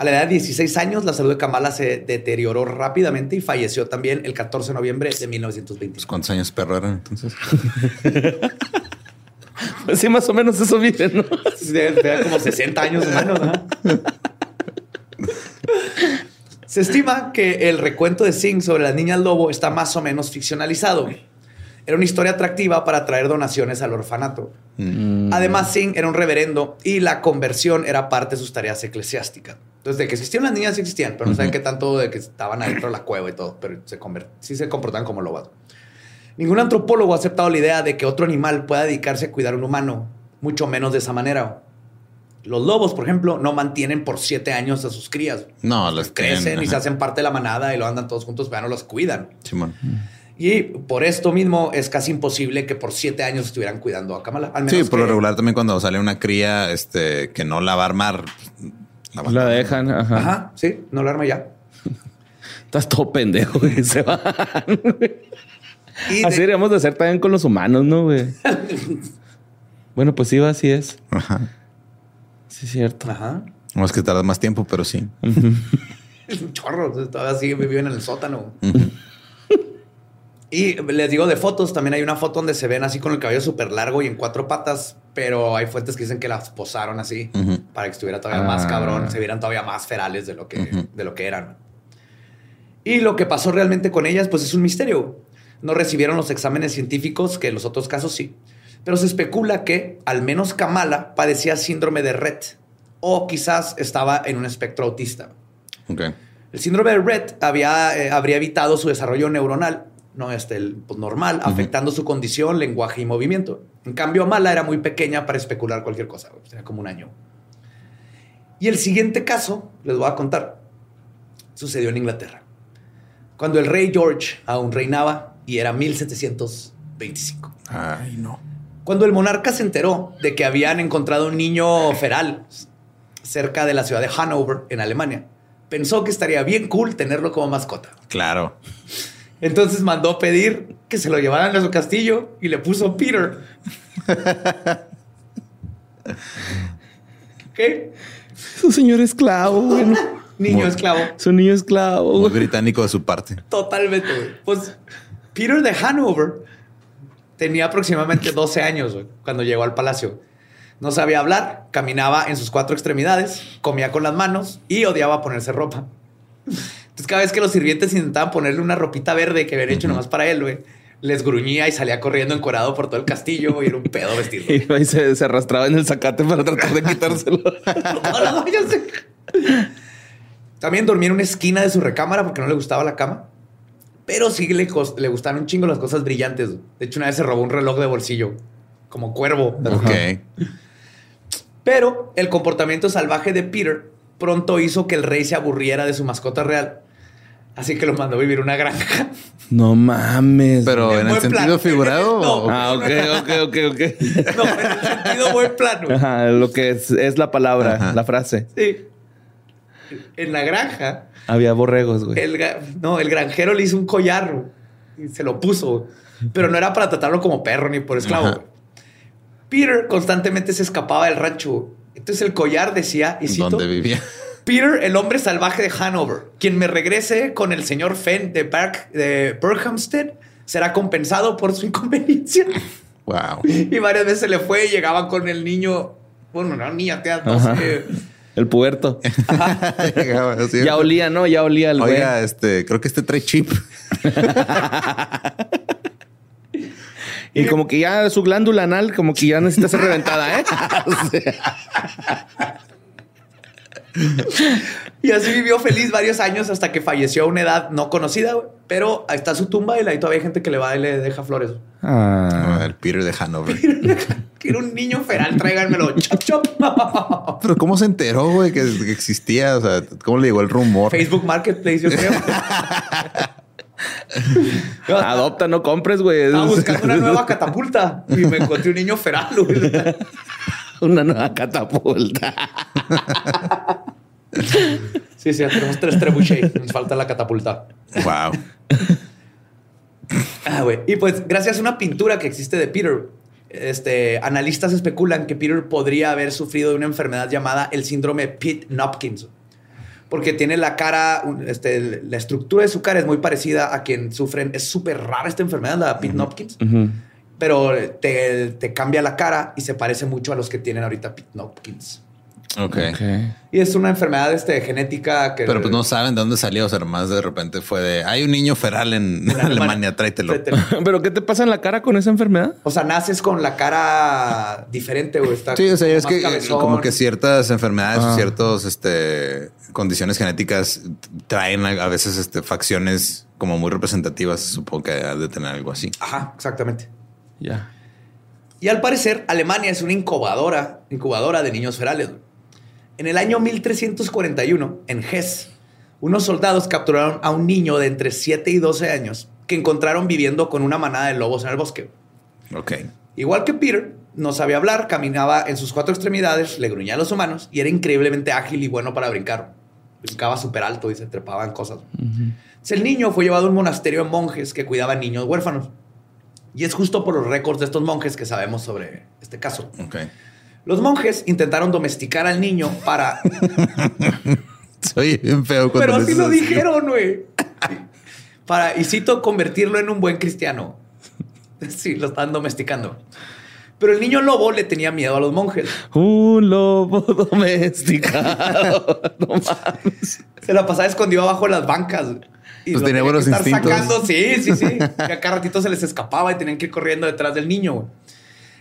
A la edad de 16 años, la salud de Kamala se deterioró rápidamente y falleció también el 14 de noviembre de 1920. Pues, ¿Cuántos años perro eran entonces? pues sí, más o menos eso vive, ¿no? como 60 años humanos, ¿no? Se estima que el recuento de Singh sobre las niñas lobo está más o menos ficcionalizado. Era una historia atractiva para traer donaciones al orfanato. Mm. Además, Singh era un reverendo y la conversión era parte de sus tareas eclesiásticas. Entonces, de que existían las niñas, sí existían, pero no saben qué tanto de que estaban adentro de la cueva y todo, pero se sí se comportan como lobos. Ningún antropólogo ha aceptado la idea de que otro animal pueda dedicarse a cuidar a un humano, mucho menos de esa manera. Los lobos, por ejemplo, no mantienen por siete años a sus crías. No, los crecen y se hacen parte de la manada y lo andan todos juntos, pero no los cuidan. Y por esto mismo es casi imposible que por siete años estuvieran cuidando a Kamala. sí, por lo regular también cuando sale una cría este, que no la va a armar, la, dejan, ajá. Ajá, sí, no la arma ya. Estás todo pendejo, güey. Se van, Así deberíamos de hacer también con los humanos, ¿no, güey? bueno, pues sí, así es. Ajá. Sí, es cierto. Ajá. No es que tarda más tiempo, pero sí. es un chorro. Todavía sigue viviendo en el sótano. Y les digo de fotos, también hay una foto donde se ven así con el cabello súper largo y en cuatro patas, pero hay fuentes que dicen que las posaron así para que estuviera todavía más ah. cabrón, se vieran todavía más ferales de lo que, de lo que eran. Y lo que pasó realmente con ellas, pues es un misterio. No recibieron los exámenes científicos que en los otros casos sí, pero se especula que al menos Kamala padecía síndrome de Rett o quizás estaba en un espectro autista. El síndrome de Rett había, eh, habría evitado su desarrollo neuronal no este, el, pues, normal, afectando su condición, lenguaje y movimiento. En cambio, Mala era muy pequeña para especular cualquier cosa, tenía como un año. Y el siguiente caso, les voy a contar. sucedió en Inglaterra, cuando el rey George aún reinaba y era 1725. Ay, no. Cuando el monarca se enteró de que habían encontrado un niño feral cerca de la ciudad de Hanover, en Alemania, pensó que estaría bien cool tenerlo como mascota. Claro. Entonces mandó pedir que se lo llevaran a su castillo y le puso Peter. ¿Qué? Su señor esclavo, güey. Niño Muy- esclavo. Su niño esclavo. Muy británico de su parte. Totalmente, güey. Pues Peter de Hanover tenía aproximadamente 12 años cuando llegó al palacio. No sabía hablar, caminaba en sus cuatro extremidades, comía con las manos y odiaba ponerse ropa. Entonces, cada vez que los sirvientes intentaban ponerle una ropita verde que habían hecho nomás para él, güey, les gruñía y salía corriendo encuerado por todo el castillo güey, y era un pedo vestido. Y se, se arrastraba en el zacate para tratar de quitárselo. No, no. También dormía en una esquina de su recámara porque no le gustaba la cama. Pero sí le, le gustaban un chingo las cosas brillantes. De hecho, una vez se robó un reloj de bolsillo, como cuervo. Ok. Pero el comportamiento salvaje de Peter pronto hizo que el rey se aburriera de su mascota real. Así que lo mandó a vivir una granja. No mames. Pero En en el sentido figurado. No. Ah, ok, ok, ok, ok. No, en el sentido buen plano. Ajá, lo que es, es la palabra, Ajá. la frase. Sí. En la granja, Había borregos, güey. el, no, el granjero le hizo un collar y se lo puso, pero no era para tratarlo como perro ni por esclavo. Ajá. Peter constantemente se escapaba del rancho. Entonces el collar decía, y cito, donde vivía. Peter, el hombre salvaje de Hanover, quien me regrese con el señor Fenn de, Berk- de Berkhamsted, será compensado por su inconveniencia. Wow. y varias veces se le fue y llegaban con el niño, bueno, no, niña, te no Ajá. sé. El puerto. Llegaba. Ya olía, ¿no? Ya olía el güey. Oiga, este, creo que este trae chip. Y como que ya su glándula anal, como que ya necesita ser reventada, ¿eh? Y así vivió feliz varios años hasta que falleció a una edad no conocida, güey. pero ahí está su tumba y ahí todavía hay gente que le va y le deja flores. Ah. El Peter de Hanover. Quiero un niño feral, tráiganmelo. Chop, chop. Pero ¿cómo se enteró, güey, que, que existía? O sea, ¿cómo le llegó el rumor? Facebook Marketplace, yo creo. Adopta, no compres, güey. Estaba buscando una nueva catapulta y me encontré un niño feral. güey. Una nueva catapulta. Sí, sí, tenemos tres trebuchets. Nos falta la catapulta. Wow. Ah, güey. Y pues, gracias a una pintura que existe de Peter, este, analistas especulan que Peter podría haber sufrido de una enfermedad llamada el síndrome Pitt-Hopkins. Porque tiene la cara, este, la estructura de su cara es muy parecida a quien sufren. Es súper rara esta enfermedad, la Pitt-Hopkins, pero te, te cambia la cara y se parece mucho a los que tienen ahorita Pitt-Hopkins. Ok. Y es una enfermedad este, genética que. Pero pues no saben de dónde salió. O sea, más de repente fue de hay un niño feral en, En Alemania, tráetelo. Tráetelo. ¿Pero qué te pasa en la cara con esa enfermedad? O sea, naces con la cara diferente, güey. Está Sí, o sea, es que eh, cabezón. como que ciertas enfermedades, Ah. ciertas este, condiciones genéticas traen a a veces este, facciones como muy representativas. Supongo que ha de tener algo así. Ajá, exactamente. Ya. Y al parecer, Alemania es una incubadora, incubadora de niños ferales. En el año 1341, en Hesse, unos soldados capturaron a un niño de entre 7 y 12 años que encontraron viviendo con una manada de lobos en el bosque. Ok. Igual que Peter, no sabía hablar, caminaba en sus cuatro extremidades, le gruñía a los humanos y era increíblemente ágil y bueno para brincar. Brincaba súper alto y se trepaba en cosas. Entonces, el niño fue llevado a un monasterio de monjes que cuidaban niños huérfanos. Y es justo por los récords de estos monjes que sabemos sobre este caso. Ok. Los monjes intentaron domesticar al niño para... Soy bien feo cuando Pero así lo dijeron, güey. Para, y cito, convertirlo en un buen cristiano. Sí, lo están domesticando. Pero el niño lobo le tenía miedo a los monjes. Un lobo domesticado. no mames. Se la pasaba escondido abajo de las bancas. Y Pues tenía tenían buenos que estar instintos. sacando. Sí, sí, sí. Y a cada ratito se les escapaba y tenían que ir corriendo detrás del niño. güey.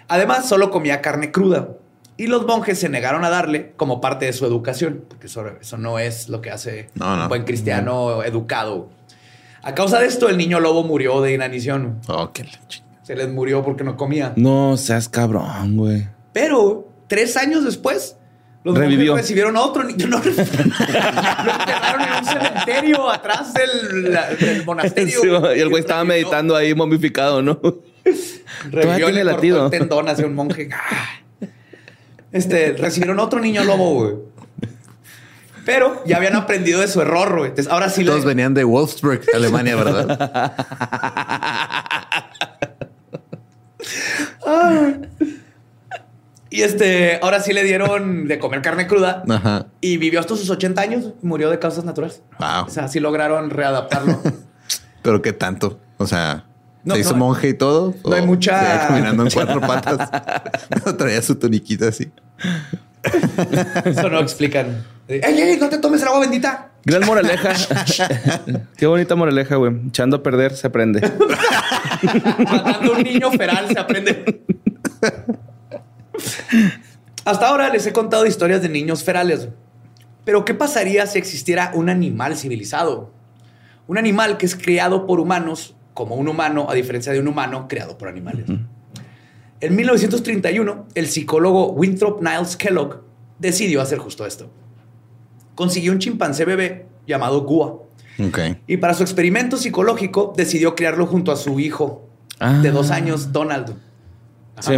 Además, solo comía carne cruda. Y los monjes se negaron a darle como parte de su educación, porque eso, eso no es lo que hace No, no. un buen cristiano educado. A causa de esto, el niño lobo murió de inanición. Oh, qué Se les murió porque no comía. No seas cabrón, güey. Pero tres años después Los Revivió. recibieron a otro niño. No, lo enterraron en un cementerio atrás del, la- del monasterio. Sí, y el güey estaba meditando ahí momificado, ¿no? Revivió y tiene le cortó latido. el tendón hacia un monje. Ah. Este, recibieron a otro niño lobo, güey. Pero ya habían aprendido de su error, güey. Entonces, ahora sí le- Todos venían de Wolfsburg, Alemania, ¿verdad? Y este, ahora sí le dieron de comer carne cruda. Ajá. Y vivió hasta sus 80 años y murió de causas naturales. Wow. O sea, sí lograron readaptarlo. Pero qué tanto. O sea, No, se hizo no. monje y todo. No hay ¿O mucha- caminando en cuatro patas. No, traía su toniquita así. Eso no explican. ¡Ey, ey, no te tomes el agua bendita! Gran moraleja. Qué bonita moraleja, güey. Echando a perder se aprende. Matando a un niño feral se aprende. Hasta ahora les he contado historias de niños ferales. Pero ¿qué pasaría si existiera un animal civilizado? Un animal que es criado por humanos como un humano, a diferencia de un humano creado por animales. En 1931, el psicólogo Winthrop Niles Kellogg decidió hacer justo esto. Consiguió un chimpancé bebé llamado Gua. Y para su experimento psicológico decidió criarlo junto a su hijo de Ah. dos años, Donald. Sí.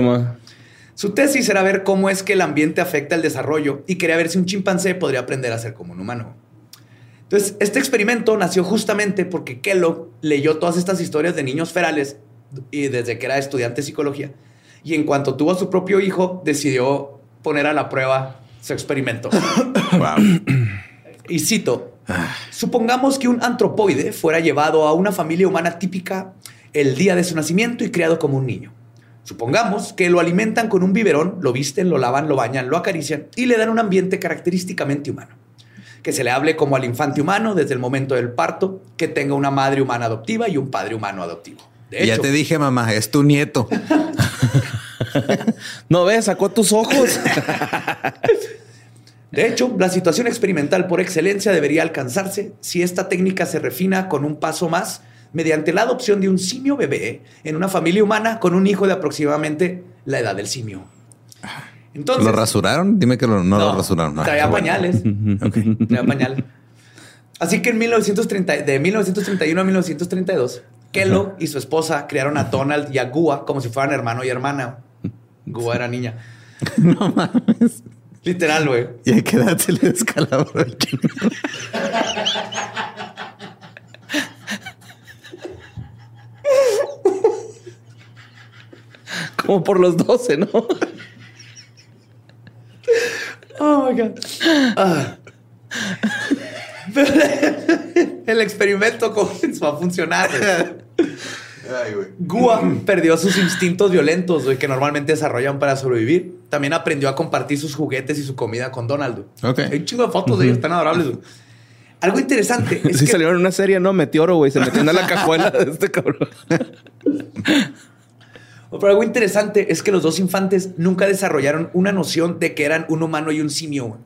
Su tesis era ver cómo es que el ambiente afecta el desarrollo y quería ver si un chimpancé podría aprender a ser como un humano. Entonces, este experimento nació justamente porque Kellogg leyó todas estas historias de niños ferales y desde que era estudiante de psicología. Y en cuanto tuvo a su propio hijo, decidió poner a la prueba su experimento. Wow. Y cito, supongamos que un antropoide fuera llevado a una familia humana típica el día de su nacimiento y criado como un niño. Supongamos que lo alimentan con un biberón, lo visten, lo lavan, lo bañan, lo acarician y le dan un ambiente característicamente humano. Que se le hable como al infante humano desde el momento del parto, que tenga una madre humana adoptiva y un padre humano adoptivo. De ya te dije, mamá, es tu nieto. No ves, sacó tus ojos. De hecho, la situación experimental por excelencia debería alcanzarse si esta técnica se refina con un paso más mediante la adopción de un simio bebé en una familia humana con un hijo de aproximadamente la edad del simio. Entonces, ¿Lo rasuraron? Dime que lo- no, lo rasuraron. Ah, Traía bueno. pañales. Traía pañales. Así que en 1930, de 1931 a 1932, Kellogg y su esposa criaron a Donald y a Gua como si fueran hermano y hermana. Gua era niña. No mames. Literal, güey. ¿Y a qué edad se le descalabró el chino? Como por los 12, ¿no? Oh my God. Ah. Pero el experimento comenzó a funcionar. güey. Gua perdió sus instintos violentos güey, que normalmente desarrollan para sobrevivir. También aprendió a compartir sus juguetes y su comida con Donald. güey. Ok. Hay un chingo de fotos de ellos, están adorables. güey. Algo interesante es sí que salieron en una serie, ¿no? Meteoro, güey. Se metió en la cajuela de este cabrón. Pero algo interesante es que los dos infantes nunca desarrollaron una noción de que eran un humano y un simio.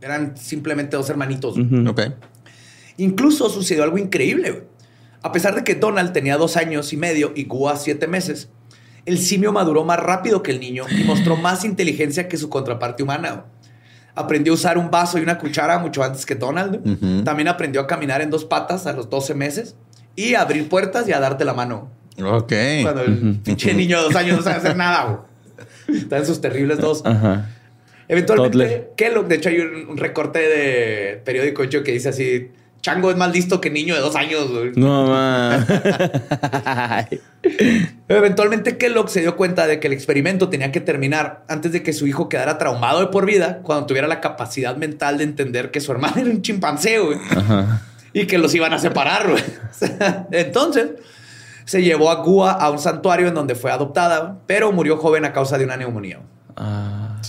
Eran simplemente dos hermanitos. güey. Ok. Incluso sucedió algo increíble. A pesar de que Donald tenía dos años y medio y Gua siete meses, el simio maduró más rápido que el niño y mostró más inteligencia que su contraparte humana. Aprendió a usar un vaso y una cuchara mucho antes que Donald. También aprendió a caminar en dos patas a los 12 meses y a abrir puertas y a darte la mano. Ok. Cuando el pinche niño de dos años no sabe hacer nada. güey. Está en sus terribles dos. Ajá. Eventualmente, Toddler. Kellogg, de hecho, hay un, recorte de periódico hecho que dice así: Chango es más listo que niño de dos años. güey". No, ma. Eventualmente, Kellogg se dio cuenta de que el experimento tenía que terminar antes de que su hijo quedara traumado de por vida cuando tuviera la capacidad mental de entender que su hermano era un chimpancé güey, Ajá. y que los iban a separar. güey. Entonces, se llevó a Gua a un santuario en donde fue adoptada, pero murió joven a causa de una neumonía. Ah.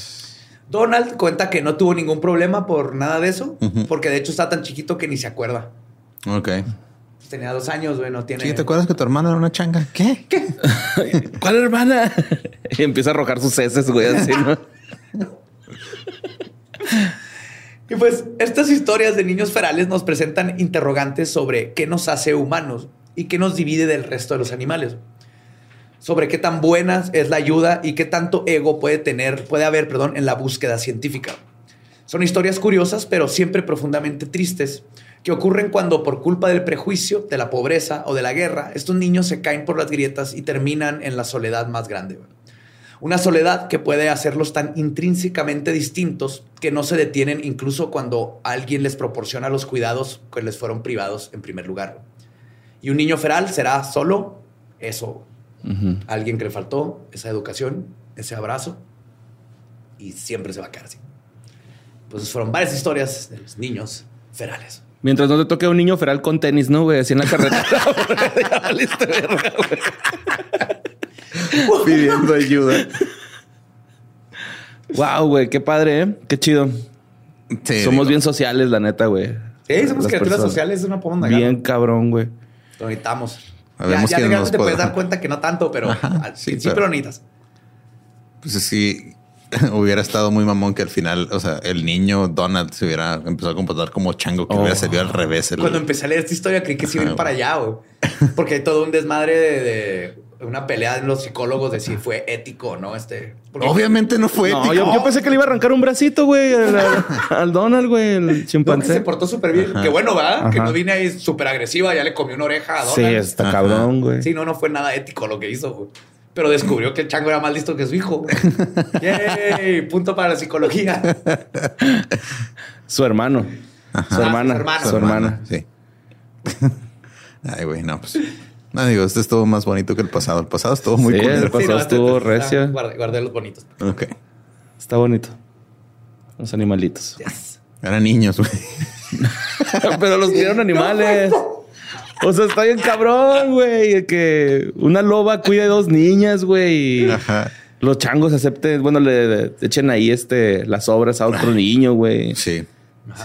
Donald cuenta que no tuvo ningún problema por nada de eso, porque de hecho está tan chiquito que ni se acuerda. Ok. Tenía dos años, güey, no tiene. Sí, ¿te acuerdas que tu hermano era una changa? ¿Qué? ¿Qué? ¿Cuál hermana? Y empieza a arrojar sus heces, güey, así, ¿no? Y pues estas historias de niños ferales nos presentan interrogantes sobre qué nos hace humanos y qué nos divide del resto de los animales. Sobre qué tan buena es la ayuda y qué tanto ego puede tener, puede haber, perdón, en la búsqueda científica. Son historias curiosas, pero siempre profundamente tristes, que ocurren cuando por culpa del prejuicio, de la pobreza o de la guerra, estos niños se caen por las grietas y terminan en la soledad más grande. Una soledad que puede hacerlos tan intrínsecamente distintos que no se detienen incluso cuando alguien les proporciona los cuidados que les fueron privados en primer lugar. Y un niño feral será solo eso. Alguien que le faltó esa educación, ese abrazo, y siempre se va a quedar así. Pues fueron varias historias de los niños ferales. Mientras no te toque un niño feral con tenis, ¿no, güey? Así en la carretera. Pidiendo ayuda. wow, güey. Qué padre, ¿eh? Qué chido. Somos bien sociales, la neta, güey. Sí, somos criaturas sociales, es una pomada. Bien cabrón, güey. Lo necesitamos. Ya, ya te, te puedes dar cuenta que no tanto, pero al principio lo necesitas. Pues sí, hubiera estado muy mamón que al final, o sea, el niño Donald se hubiera empezado a comportar como chango, que hubiera salido al revés. Cuando empecé a leer esta historia, creí que se iba para allá, güey. Porque hay todo un desmadre de, una pelea en los psicólogos de si fue ético no. Este, Obviamente no fue ético. Yo, pensé que le iba a arrancar un bracito, güey, al, Donald, güey, el chimpancé. se portó súper bien. Qué bueno, ¿verdad? Que no vine ahí súper agresiva, ya le comió una oreja a Donald. Sí, está cabrón, güey. Sí, no, no fue nada ético lo que hizo, güey pero descubrió que el chango era más listo que su hijo. ¡Yay! Punto para la psicología. Su hermano. Su hermana. Su hermana. Sí. Ay, güey, no, pues. No, digo, este estuvo más bonito que el pasado. El pasado estuvo muy sí, El pasado este estuvo recio. Guardé, los bonitos. Ok. Está bonito. Los animalitos. Eran niños, güey. pero los dieron animales. O sea, está bien cabrón, güey. Que una loba cuide dos niñas, güey. Ajá. Los changos acepten, bueno, le, echen ahí este las obras a otro niño, güey. Sí.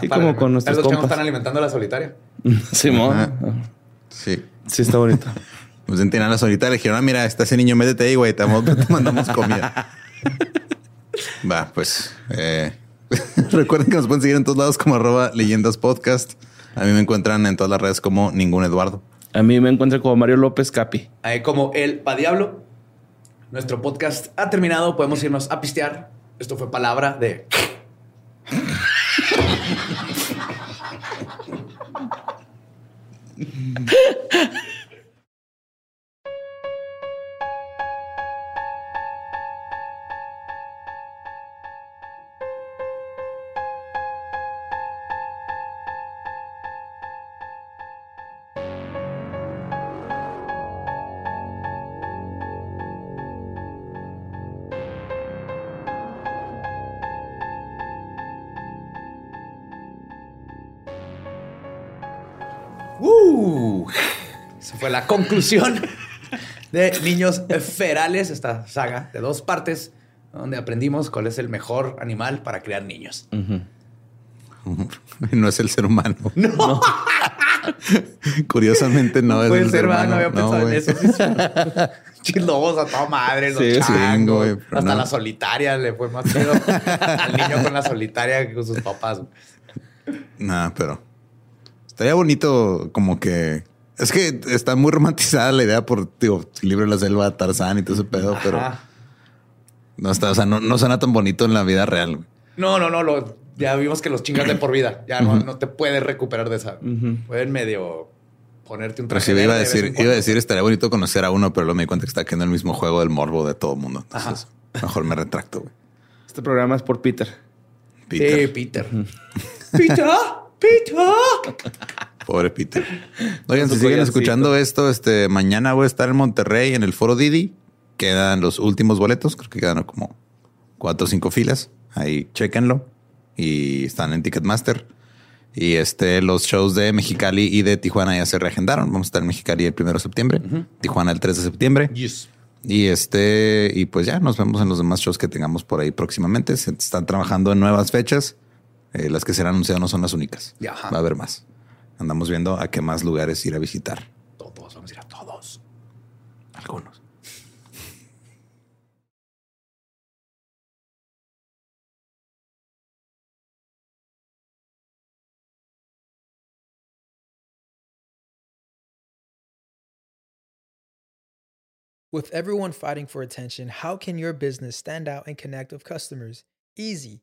sí, como con nuestros Los changos están alimentando a la solitaria. Simón. Sí. Sí, está bonito. Pues entiendan la solitaria. Le dijeron, ah, mira, está ese niño, métete ahí, güey. Te, mandamos comida. Va, pues. Eh, recuerden que nos pueden seguir en todos lados como arroba leyendas podcast. A mí me encuentran en todas las redes como ningún Eduardo. A mí me encuentran como Mario López Capi. Ahí como el Pa Diablo. Nuestro podcast ha terminado. Podemos irnos a pistear. Esto fue palabra de. la conclusión de Niños Ferales, esta saga de dos partes, donde aprendimos cuál es el mejor animal para criar niños. No es el ser humano. No. Curiosamente no, es el ser humano. No había pensado en eso. Chilobos a toda madre, los sí, changos. hasta la solitaria le fue más chido al niño con la solitaria que con sus papás. Nah, pero estaría bonito como que es que está muy romantizada la idea por, digo, libro de la selva, Tarzán y todo ese pedo, pero no está, o sea, no, suena tan bonito en la vida real. No, no, no, lo, ya vimos que los chingas de por vida, ya no, te puedes recuperar de esa. Pueden medio ponerte un traje. iba a decir, iba a decir, estaría bonito conocer a uno, pero luego me di cuenta que está quedando el mismo juego del morbo de todo el mundo. Entonces, mejor me retracto. Güey. Este programa es por Peter. Peter. Sí, Peter. Peter. Peter. Pobre Peter. Oigan, si siguen escuchando esto, este mañana voy a estar en Monterrey en el Foro Didi. Quedan los últimos boletos, creo que quedan como cuatro o cinco filas. Ahí chequenlo. Y están en Ticketmaster. Y este, los shows de Mexicali y de Tijuana ya se reagendaron. Vamos a estar en Mexicali el primero de septiembre, Tijuana el 3 de septiembre. Y este, y pues ya nos vemos en los demás shows que tengamos por ahí próximamente. Se están trabajando en nuevas fechas. Eh, las que serán anunciadas no son las únicas. Va a haber más. Andamos viendo a qué más lugares ir a visitar. Todos, vamos a ir a todos. Algunos. With everyone fighting for attention, how can your business stand out and connect with customers? Easy.